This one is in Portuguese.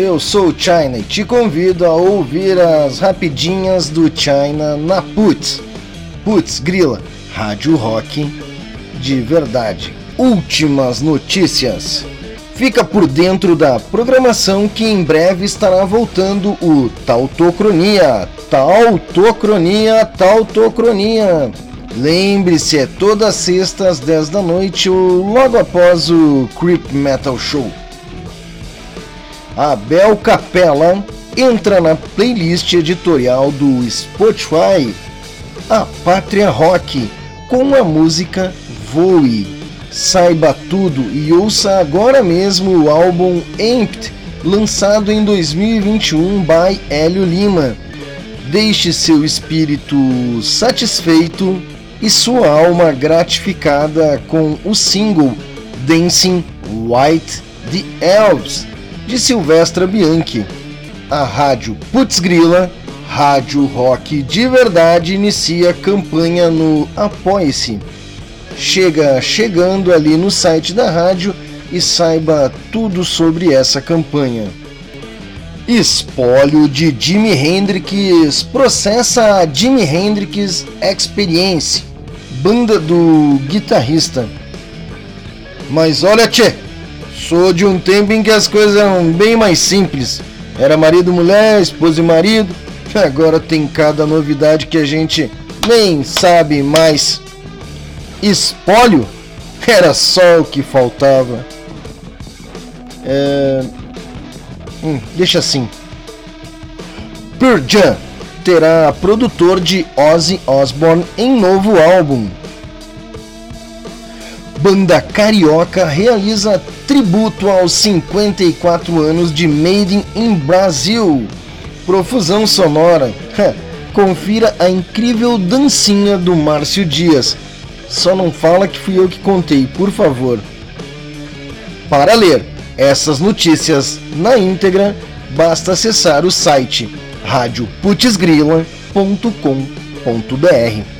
Eu sou o China e te convido a ouvir as rapidinhas do China na Putz. Putz Grila, Rádio Rock de verdade. Últimas notícias. Fica por dentro da programação que em breve estará voltando o Tautocronia. Tautocronia, Tautocronia. Lembre-se, é toda sexta às 10 da noite ou logo após o Creep Metal Show. Abel Capella entra na playlist editorial do Spotify A Pátria Rock com a música Voe. Saiba tudo e ouça agora mesmo o álbum Empty, lançado em 2021 by Hélio Lima. Deixe seu espírito satisfeito e sua alma gratificada com o single Dancing White the Elves de Silvestra Bianchi. A rádio Putz Grila, rádio rock de verdade, inicia campanha no Apoie-se chega chegando ali no site da rádio e saiba tudo sobre essa campanha. Espólio de Jimi Hendrix processa a Jimi Hendrix Experience, banda do guitarrista. Mas olha, tchê, sou de um tempo em que as coisas eram bem mais simples. Era marido, mulher, esposa e marido. Agora tem cada novidade que a gente nem sabe mais. Espólio era só o que faltava. É... Hum, deixa assim. Pearl Jam terá produtor de Ozzy Osbourne em novo álbum. Banda Carioca realiza tributo aos 54 anos de Made in Brasil. Profusão sonora. Confira a incrível dancinha do Márcio Dias só não fala que fui eu que contei, por favor. Para ler essas notícias na íntegra, basta acessar o site radioputzgrila.com.br.